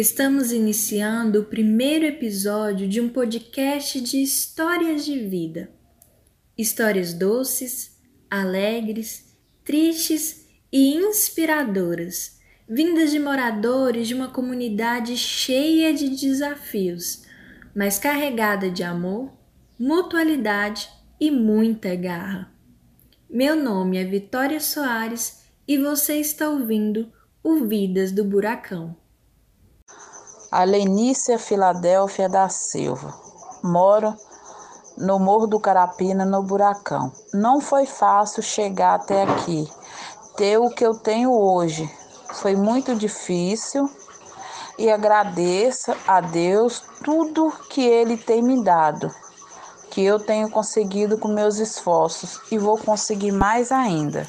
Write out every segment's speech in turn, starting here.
Estamos iniciando o primeiro episódio de um podcast de histórias de vida. Histórias doces, alegres, tristes e inspiradoras, vindas de moradores de uma comunidade cheia de desafios, mas carregada de amor, mutualidade e muita garra. Meu nome é Vitória Soares e você está ouvindo o Vidas do Buracão. A Lenícia Filadélfia da Silva. Moro no Morro do Carapina, no Buracão. Não foi fácil chegar até aqui, ter o que eu tenho hoje. Foi muito difícil e agradeço a Deus tudo que Ele tem me dado, que eu tenho conseguido com meus esforços e vou conseguir mais ainda.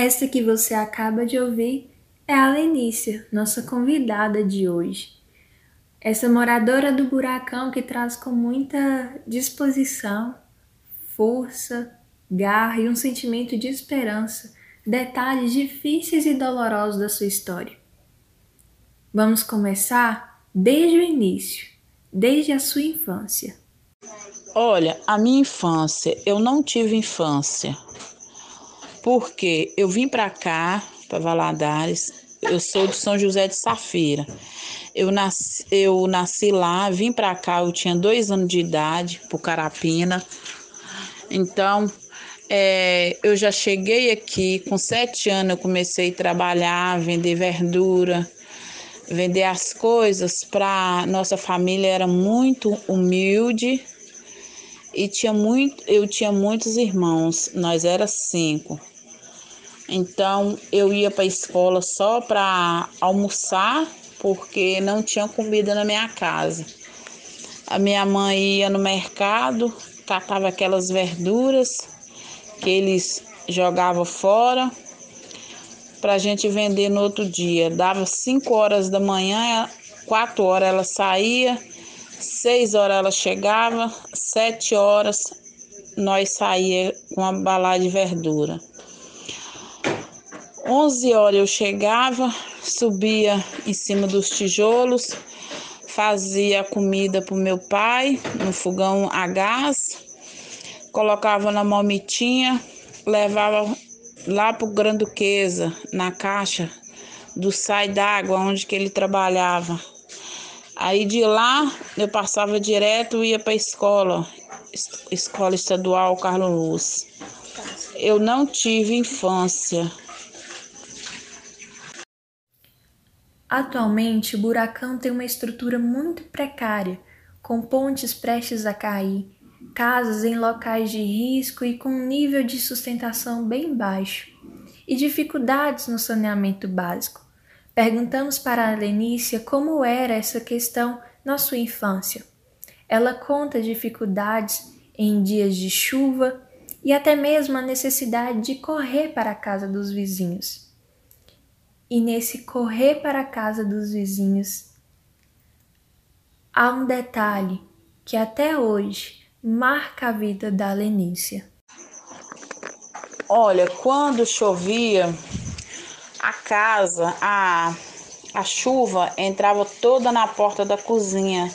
Esta que você acaba de ouvir é a Lenícia, nossa convidada de hoje. Essa moradora do buracão que traz com muita disposição, força, garra e um sentimento de esperança detalhes difíceis e dolorosos da sua história. Vamos começar desde o início, desde a sua infância. Olha, a minha infância, eu não tive infância porque eu vim para cá, para Valadares, eu sou de São José de Safira. Eu nasci, eu nasci lá, vim para cá, eu tinha dois anos de idade, por Carapina. Então, é, eu já cheguei aqui, com sete anos eu comecei a trabalhar, vender verdura, vender as coisas para nossa família era muito humilde e tinha muito, eu tinha muitos irmãos, nós era cinco. Então eu ia para a escola só para almoçar, porque não tinha comida na minha casa. A minha mãe ia no mercado, catava aquelas verduras que eles jogavam fora para a gente vender no outro dia. Dava 5 horas da manhã, 4 horas ela saía, 6 horas ela chegava, 7 horas nós saía com a balada de verdura. 11 horas eu chegava, subia em cima dos tijolos, fazia comida para o meu pai no fogão a gás, colocava na momitinha, levava lá para o Granduquesa, na caixa do sai d'água onde que ele trabalhava. Aí de lá eu passava direto e ia para a escola, escola estadual Carlos Luz. Eu não tive infância. Atualmente, Buracão tem uma estrutura muito precária, com pontes prestes a cair, casas em locais de risco e com um nível de sustentação bem baixo, e dificuldades no saneamento básico. Perguntamos para a Lenícia como era essa questão na sua infância. Ela conta dificuldades em dias de chuva e até mesmo a necessidade de correr para a casa dos vizinhos e nesse correr para a casa dos vizinhos há um detalhe que até hoje marca a vida da Lenícia. Olha, quando chovia, a casa, a, a chuva entrava toda na porta da cozinha,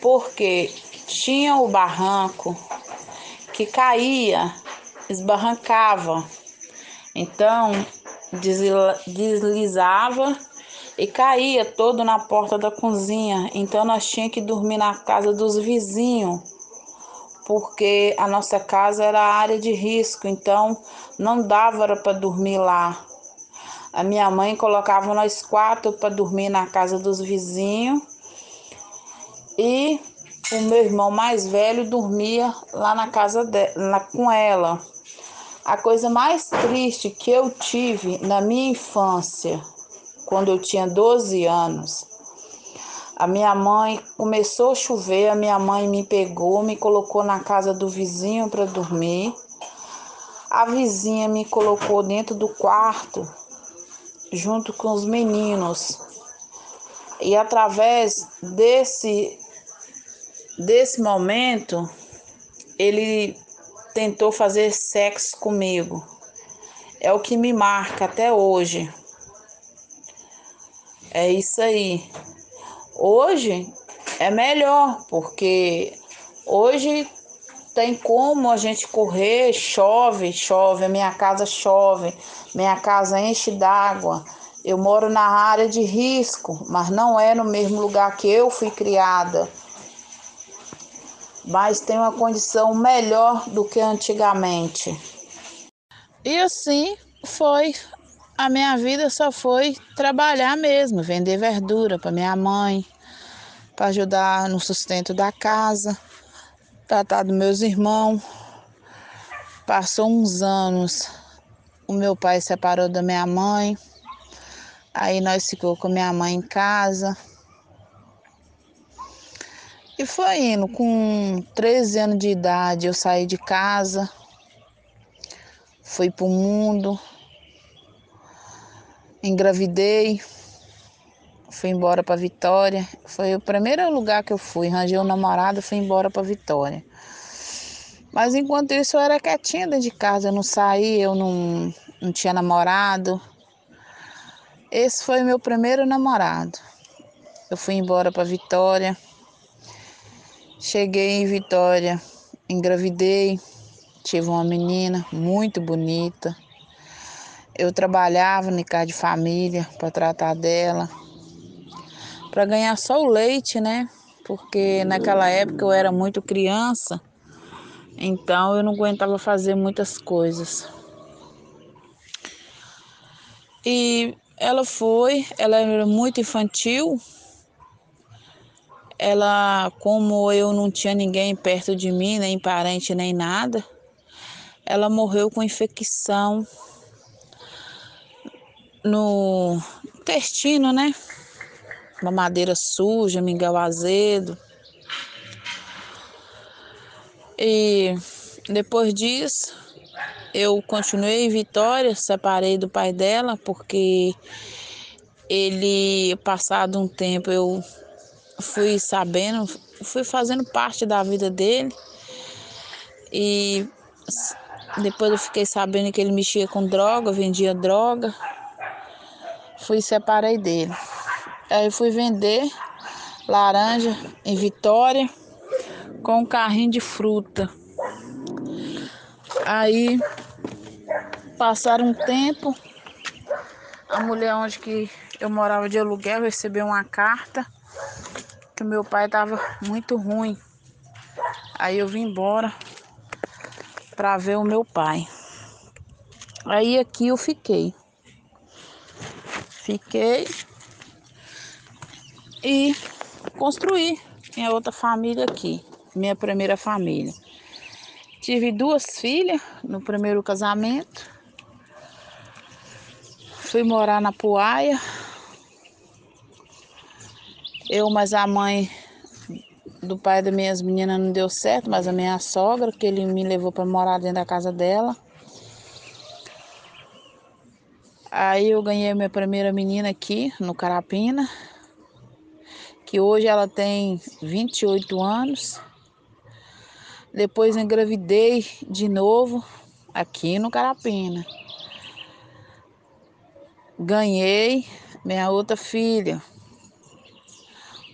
porque tinha o barranco que caía, esbarrancava. Então, deslizava e caía todo na porta da cozinha. Então nós tínhamos que dormir na casa dos vizinhos, porque a nossa casa era área de risco, então não dava para dormir lá. A minha mãe colocava nós quatro para dormir na casa dos vizinhos e o meu irmão mais velho dormia lá na casa dela, com ela. A coisa mais triste que eu tive na minha infância, quando eu tinha 12 anos, a minha mãe começou a chover, a minha mãe me pegou, me colocou na casa do vizinho para dormir. A vizinha me colocou dentro do quarto junto com os meninos. E através desse desse momento, ele tentou fazer sexo comigo. é o que me marca até hoje. É isso aí. Hoje é melhor, porque hoje tem como a gente correr, chove, chove, minha casa chove, minha casa enche d'água. Eu moro na área de risco, mas não é no mesmo lugar que eu fui criada. Mas tem uma condição melhor do que antigamente. E assim foi. A minha vida só foi trabalhar mesmo, vender verdura para minha mãe, para ajudar no sustento da casa, tratar dos meus irmãos. Passou uns anos, o meu pai separou da minha mãe, aí nós ficou com minha mãe em casa. E foi indo, com 13 anos de idade eu saí de casa fui pro mundo, engravidei, fui embora para Vitória. Foi o primeiro lugar que eu fui, arranjei um namorado, fui embora para Vitória. Mas enquanto isso eu era quietinha dentro de casa, eu não saí, eu não, não tinha namorado. Esse foi meu primeiro namorado. Eu fui embora para Vitória. Cheguei em Vitória, engravidei. Tive uma menina muito bonita. Eu trabalhava no casa de família para tratar dela, para ganhar só o leite, né? Porque naquela época eu era muito criança, então eu não aguentava fazer muitas coisas. E ela foi, ela era muito infantil. Ela, como eu não tinha ninguém perto de mim, nem parente nem nada, ela morreu com infecção no intestino, né? Uma madeira suja, mingau azedo. E depois disso, eu continuei em Vitória, separei do pai dela, porque ele, passado um tempo, eu fui sabendo, fui fazendo parte da vida dele. E depois eu fiquei sabendo que ele mexia com droga, vendia droga. Fui e separei dele. Aí fui vender laranja em Vitória com um carrinho de fruta. Aí passaram um tempo, a mulher onde que eu morava de aluguel recebeu uma carta que o meu pai estava muito ruim. Aí eu vim embora para ver o meu pai. Aí aqui eu fiquei. Fiquei e construí minha outra família aqui, minha primeira família. Tive duas filhas no primeiro casamento. Fui morar na Puaia. Eu, mas a mãe do pai das minhas meninas não deu certo, mas a minha sogra, que ele me levou para morar dentro da casa dela. Aí eu ganhei minha primeira menina aqui no Carapina, que hoje ela tem 28 anos. Depois engravidei de novo aqui no Carapina. Ganhei minha outra filha,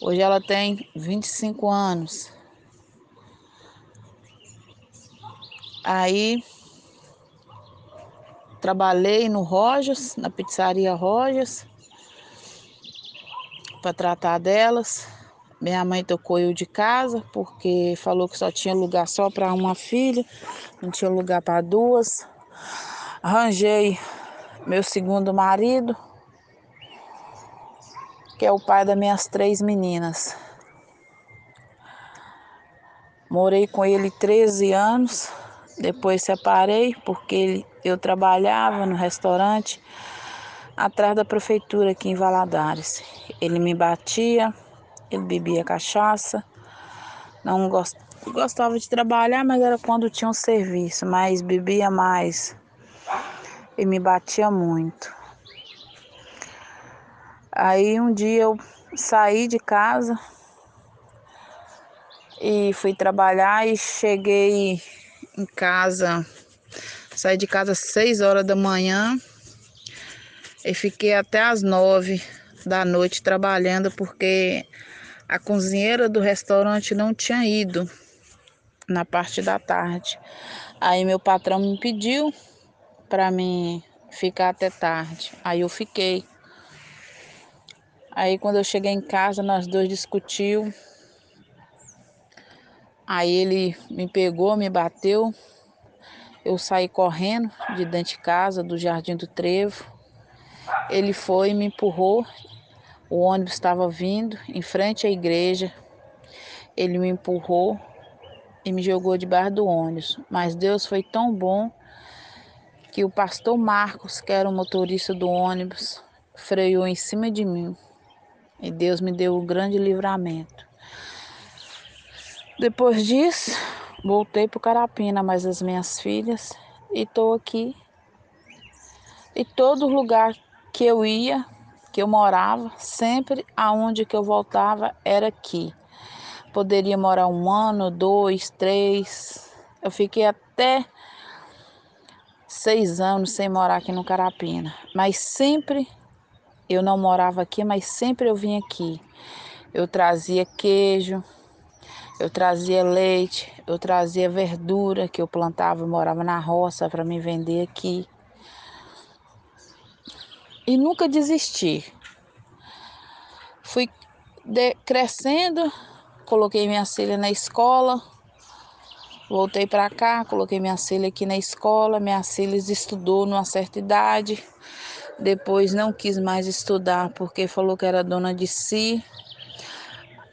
Hoje ela tem 25 anos. Aí trabalhei no Rojas, na pizzaria Rojas, para tratar delas. Minha mãe tocou eu de casa porque falou que só tinha lugar só para uma filha, não tinha lugar para duas. Arranjei meu segundo marido, que é o pai das minhas três meninas. Morei com ele 13 anos, depois separei porque eu trabalhava no restaurante atrás da prefeitura aqui em Valadares. Ele me batia, ele bebia cachaça, não gost, gostava de trabalhar, mas era quando tinha um serviço, mas bebia mais e me batia muito. Aí um dia eu saí de casa e fui trabalhar e cheguei em casa Saí de casa às 6 horas da manhã e fiquei até às 9 da noite trabalhando porque a cozinheira do restaurante não tinha ido na parte da tarde. Aí meu patrão me pediu para mim ficar até tarde. Aí eu fiquei. Aí quando eu cheguei em casa, nós dois discutiu. Aí ele me pegou, me bateu. Eu saí correndo de dentro de casa, do Jardim do Trevo. Ele foi e me empurrou. O ônibus estava vindo em frente à igreja. Ele me empurrou e me jogou debaixo do ônibus. Mas Deus foi tão bom que o pastor Marcos, que era o motorista do ônibus, freou em cima de mim. E Deus me deu um grande livramento. Depois disso, voltei para Carapina, mas as minhas filhas, e estou aqui. E todo lugar que eu ia, que eu morava, sempre aonde que eu voltava era aqui. Poderia morar um ano, dois, três. Eu fiquei até seis anos sem morar aqui no Carapina. Mas sempre eu não morava aqui, mas sempre eu vinha aqui. Eu trazia queijo, eu trazia leite, eu trazia verdura que eu plantava, eu morava na roça para me vender aqui. E nunca desisti. Fui crescendo, coloquei minha filha na escola, voltei para cá, coloquei minha filha aqui na escola, minha filha estudou numa certa idade, depois não quis mais estudar porque falou que era dona de si.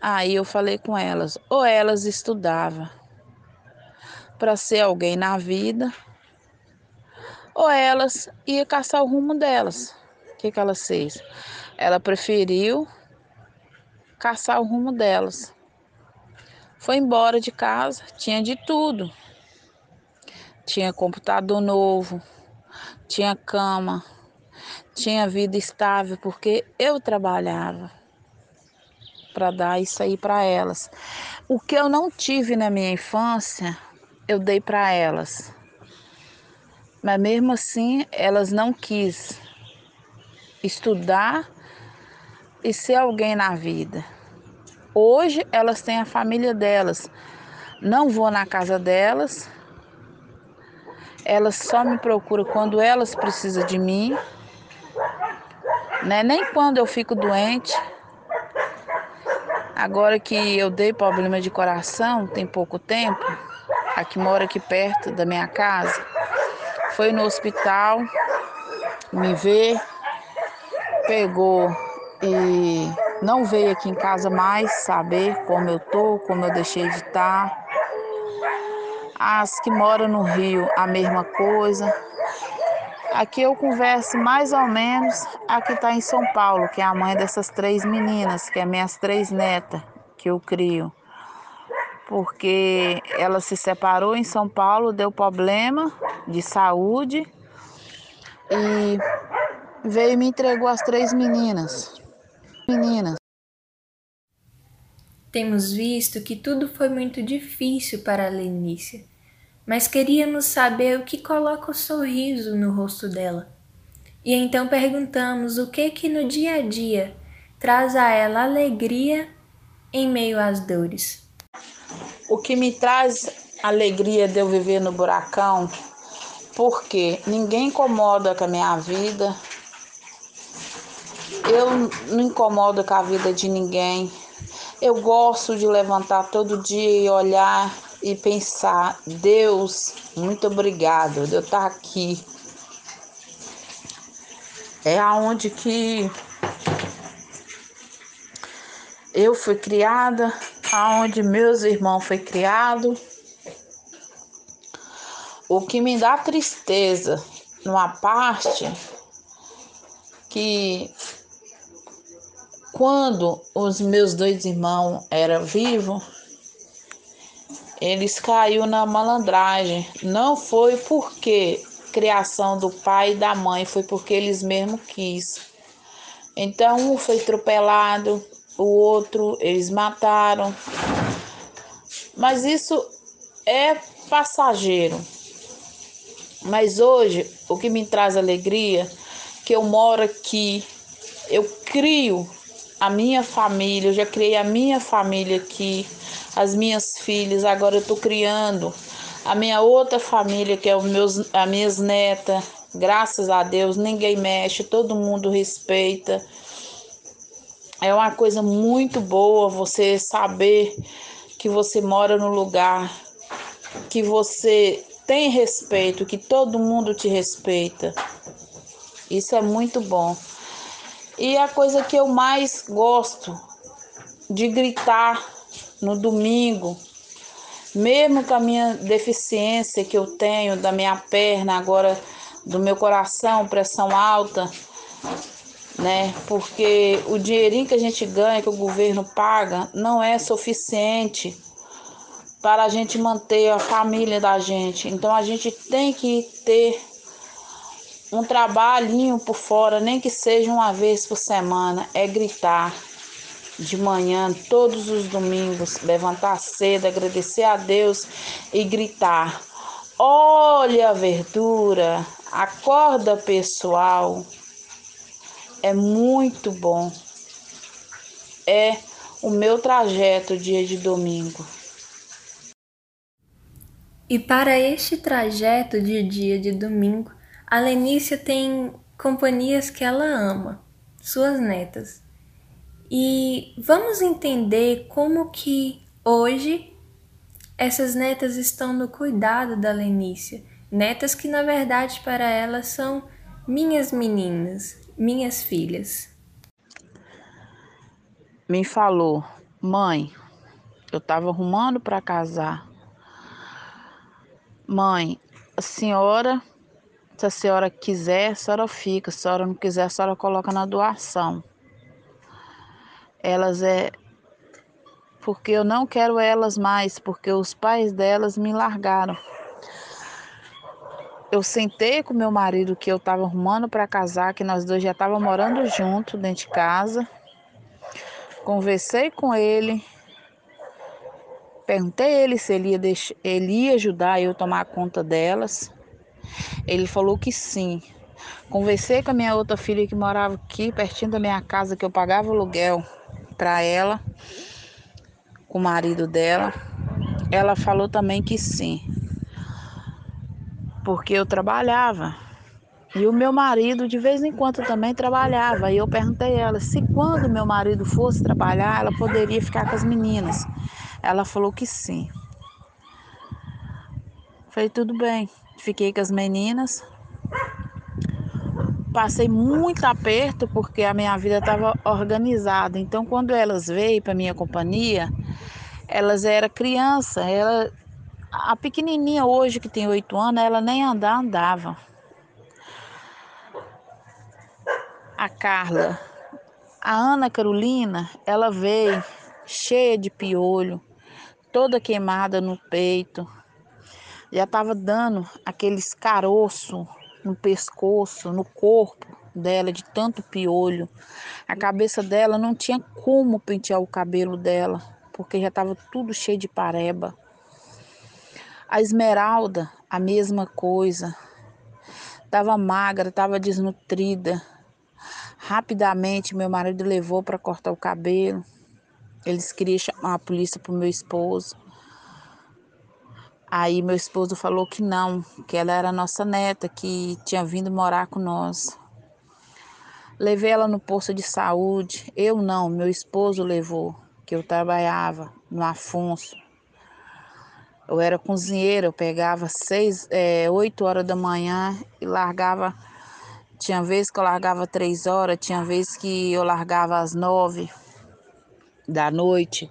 Aí eu falei com elas, ou elas estudavam para ser alguém na vida, ou elas ia caçar o rumo delas. Que, que ela fez? Ela preferiu caçar o rumo delas. Foi embora de casa, tinha de tudo. Tinha computador novo, tinha cama, tinha vida estável, porque eu trabalhava para dar isso aí para elas. O que eu não tive na minha infância, eu dei para elas. Mas mesmo assim, elas não quis estudar e ser alguém na vida. Hoje elas têm a família delas. Não vou na casa delas. Elas só me procuram quando elas precisam de mim. Né? Nem quando eu fico doente. Agora que eu dei problema de coração, tem pouco tempo, a que mora aqui perto da minha casa, foi no hospital me ver, pegou e não veio aqui em casa mais saber como eu tô, como eu deixei de estar. Tá. As que moram no Rio, a mesma coisa. Aqui eu converso mais ou menos a que está em São Paulo, que é a mãe dessas três meninas, que é minhas três netas que eu crio. Porque ela se separou em São Paulo, deu problema de saúde e veio e me entregou as três meninas meninas. Temos visto que tudo foi muito difícil para a Lenícia, mas queríamos saber o que coloca o sorriso no rosto dela. E então perguntamos o que que no dia a dia traz a ela alegria em meio às dores. O que me traz alegria de eu viver no buracão, porque ninguém incomoda com a minha vida, eu não incomodo com a vida de ninguém. Eu gosto de levantar todo dia e olhar e pensar: Deus, muito obrigado de eu estar aqui. É aonde que eu fui criada, aonde meus irmãos foi criado. O que me dá tristeza numa parte que quando os meus dois irmãos eram vivos, eles caiu na malandragem. Não foi porque criação do pai e da mãe, foi porque eles mesmos quis. Então um foi atropelado, o outro eles mataram. Mas isso é passageiro. Mas hoje, o que me traz alegria, que eu moro aqui, eu crio a minha família, eu já criei a minha família aqui, as minhas filhas, agora eu tô criando a minha outra família, que é os meus, as minhas netas, graças a Deus, ninguém mexe, todo mundo respeita. É uma coisa muito boa você saber que você mora no lugar, que você tem respeito, que todo mundo te respeita. Isso é muito bom. E a coisa que eu mais gosto de gritar no domingo, mesmo com a minha deficiência que eu tenho da minha perna, agora do meu coração, pressão alta, né? Porque o dinheirinho que a gente ganha, que o governo paga, não é suficiente para a gente manter a família da gente. Então a gente tem que ter um trabalhinho por fora, nem que seja uma vez por semana, é gritar de manhã, todos os domingos, levantar cedo, agradecer a Deus e gritar: Olha a verdura, acorda pessoal. É muito bom. É o meu trajeto dia de domingo. E para este trajeto de dia de domingo, a Lenícia tem companhias que ela ama, suas netas. E vamos entender como que hoje essas netas estão no cuidado da Lenícia. Netas que na verdade para ela são minhas meninas, minhas filhas. Me falou, mãe, eu estava arrumando para casar Mãe, a senhora, se a senhora quiser, a senhora fica, se a senhora não quiser, a senhora coloca na doação. Elas é porque eu não quero elas mais, porque os pais delas me largaram. Eu sentei com meu marido que eu estava arrumando para casar, que nós dois já estávamos morando junto dentro de casa. Conversei com ele, Perguntei ele se ele ia, deixar, ele ia ajudar eu a tomar conta delas. Ele falou que sim. Conversei com a minha outra filha que morava aqui, pertinho da minha casa, que eu pagava aluguel para ela, com o marido dela. Ela falou também que sim. Porque eu trabalhava. E o meu marido de vez em quando também trabalhava. E eu perguntei a ela se quando meu marido fosse trabalhar, ela poderia ficar com as meninas. Ela falou que sim. Falei, tudo bem. Fiquei com as meninas. Passei muito aperto porque a minha vida estava organizada. Então, quando elas veio para minha companhia, elas eram criança. Ela, a pequenininha hoje que tem oito anos, ela nem andar andava. A Carla, a Ana Carolina, ela veio cheia de piolho, toda queimada no peito. Já estava dando aqueles caroço no pescoço, no corpo dela, de tanto piolho. A cabeça dela não tinha como pentear o cabelo dela, porque já estava tudo cheio de pareba. A Esmeralda, a mesma coisa. Estava magra, estava desnutrida. Rapidamente, meu marido levou para cortar o cabelo. Eles queriam chamar a polícia pro meu esposo. Aí meu esposo falou que não, que ela era nossa neta, que tinha vindo morar com nós. Levei ela no posto de saúde. Eu não, meu esposo levou, que eu trabalhava no Afonso. Eu era cozinheira, eu pegava seis, é, oito horas da manhã e largava. Tinha vezes que eu largava três horas, tinha vezes que eu largava às nove da noite.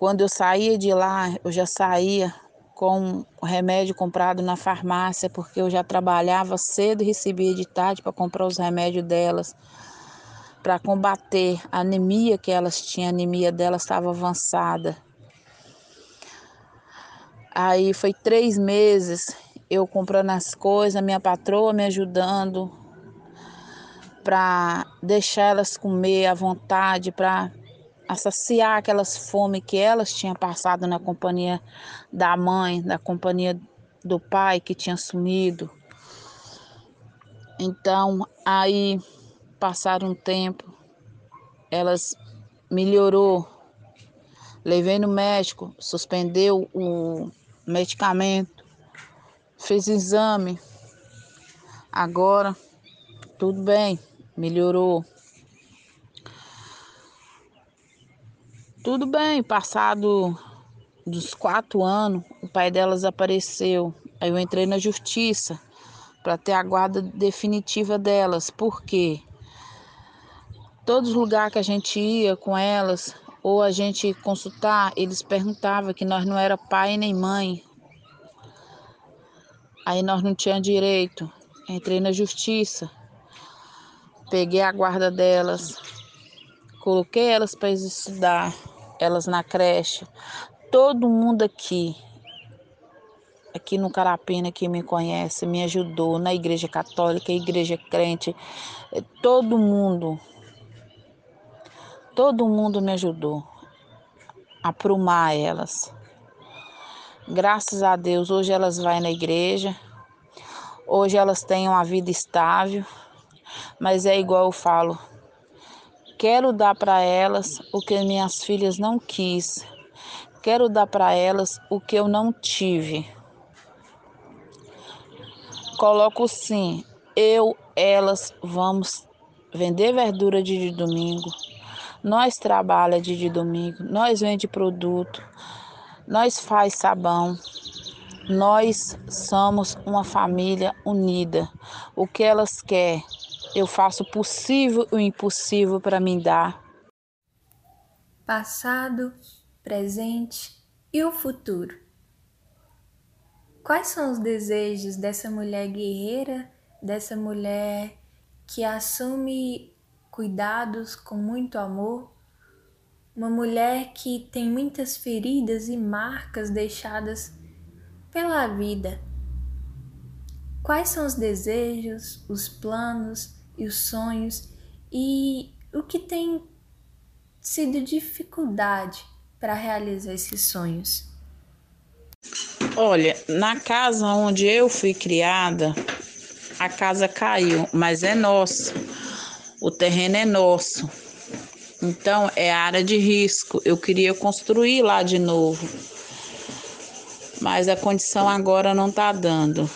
Quando eu saía de lá, eu já saía com o remédio comprado na farmácia, porque eu já trabalhava cedo e recebia de tarde para comprar os remédios delas, para combater a anemia que elas tinham, a anemia delas estava avançada. Aí foi três meses eu comprando as coisas, minha patroa me ajudando para deixar elas comer à vontade, para a saciar aquelas fome que elas tinham passado na companhia da mãe, da companhia do pai que tinha sumido. Então, aí passaram um tempo, elas melhorou. Levei no médico, suspendeu o medicamento, fez exame. Agora tudo bem, melhorou. Tudo bem, passado dos quatro anos, o pai delas apareceu. Aí eu entrei na justiça para ter a guarda definitiva delas. Por quê? Todos os lugares que a gente ia com elas, ou a gente consultar, eles perguntavam que nós não era pai nem mãe. Aí nós não tínhamos direito. Entrei na justiça Peguei a guarda delas, coloquei elas para estudar, elas na creche. Todo mundo aqui, aqui no Carapina que me conhece, me ajudou na igreja católica, igreja crente, eh, todo mundo, todo mundo me ajudou a aprumar elas. Graças a Deus, hoje elas vão na igreja, hoje elas têm uma vida estável. Mas é igual eu falo. Quero dar para elas o que minhas filhas não quis. Quero dar para elas o que eu não tive. Coloco sim, eu, elas vamos vender verdura de domingo. Nós trabalha de domingo, nós vende produto, nós faz sabão. Nós somos uma família unida. O que elas querem eu faço o possível e o impossível para me dar. Passado, presente e o futuro. Quais são os desejos dessa mulher guerreira, dessa mulher que assume cuidados com muito amor? Uma mulher que tem muitas feridas e marcas deixadas pela vida. Quais são os desejos, os planos e os sonhos e o que tem sido dificuldade para realizar esses sonhos? Olha, na casa onde eu fui criada, a casa caiu, mas é nossa. O terreno é nosso. Então é área de risco. Eu queria construir lá de novo. Mas a condição agora não está dando.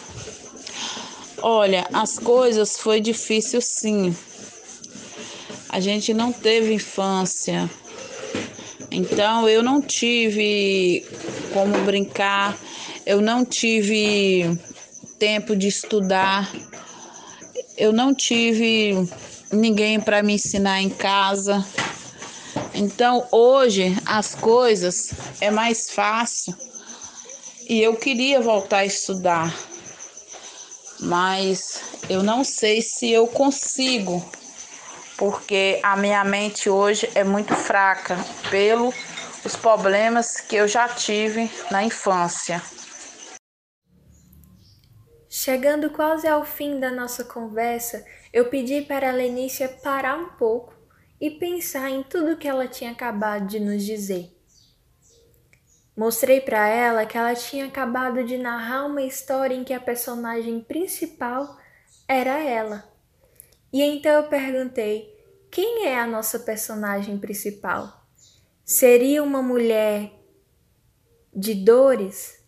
Olha, as coisas foi difícil sim. A gente não teve infância. Então eu não tive como brincar, eu não tive tempo de estudar, eu não tive ninguém para me ensinar em casa. Então hoje as coisas é mais fácil e eu queria voltar a estudar mas eu não sei se eu consigo, porque a minha mente hoje é muito fraca pelo os problemas que eu já tive na infância. Chegando quase ao fim da nossa conversa, eu pedi para a Lenícia parar um pouco e pensar em tudo que ela tinha acabado de nos dizer. Mostrei para ela que ela tinha acabado de narrar uma história em que a personagem principal era ela. E então eu perguntei: quem é a nossa personagem principal? Seria uma mulher de dores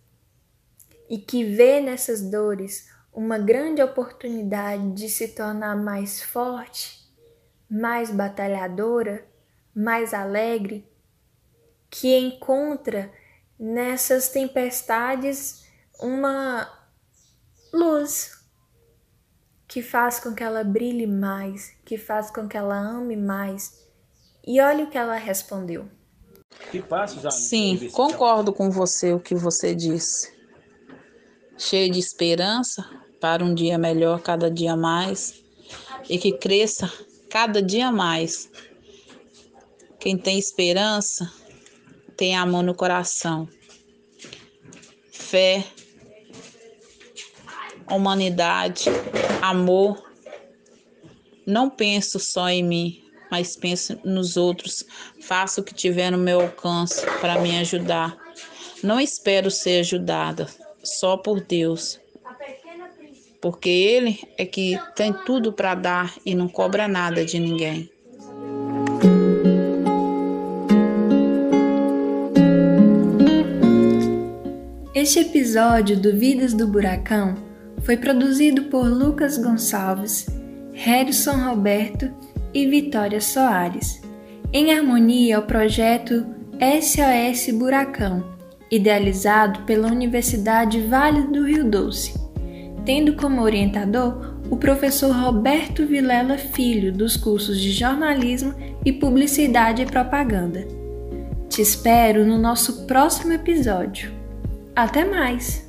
e que vê nessas dores uma grande oportunidade de se tornar mais forte, mais batalhadora, mais alegre, que encontra nessas tempestades uma luz que faz com que ela brilhe mais, que faz com que ela ame mais. E olha o que ela respondeu. Sim, concordo com você o que você disse. Cheio de esperança para um dia melhor cada dia mais e que cresça cada dia mais. Quem tem esperança tem amor no coração, fé, humanidade, amor. Não penso só em mim, mas penso nos outros. Faço o que tiver no meu alcance para me ajudar. Não espero ser ajudada, só por Deus. Porque Ele é que tem tudo para dar e não cobra nada de ninguém. Este episódio do Vidas do Buracão foi produzido por Lucas Gonçalves, Harrison Roberto e Vitória Soares, em harmonia ao projeto SOS Buracão, idealizado pela Universidade Vale do Rio Doce, tendo como orientador o professor Roberto Vilela Filho, dos cursos de Jornalismo e Publicidade e Propaganda. Te espero no nosso próximo episódio. Até mais!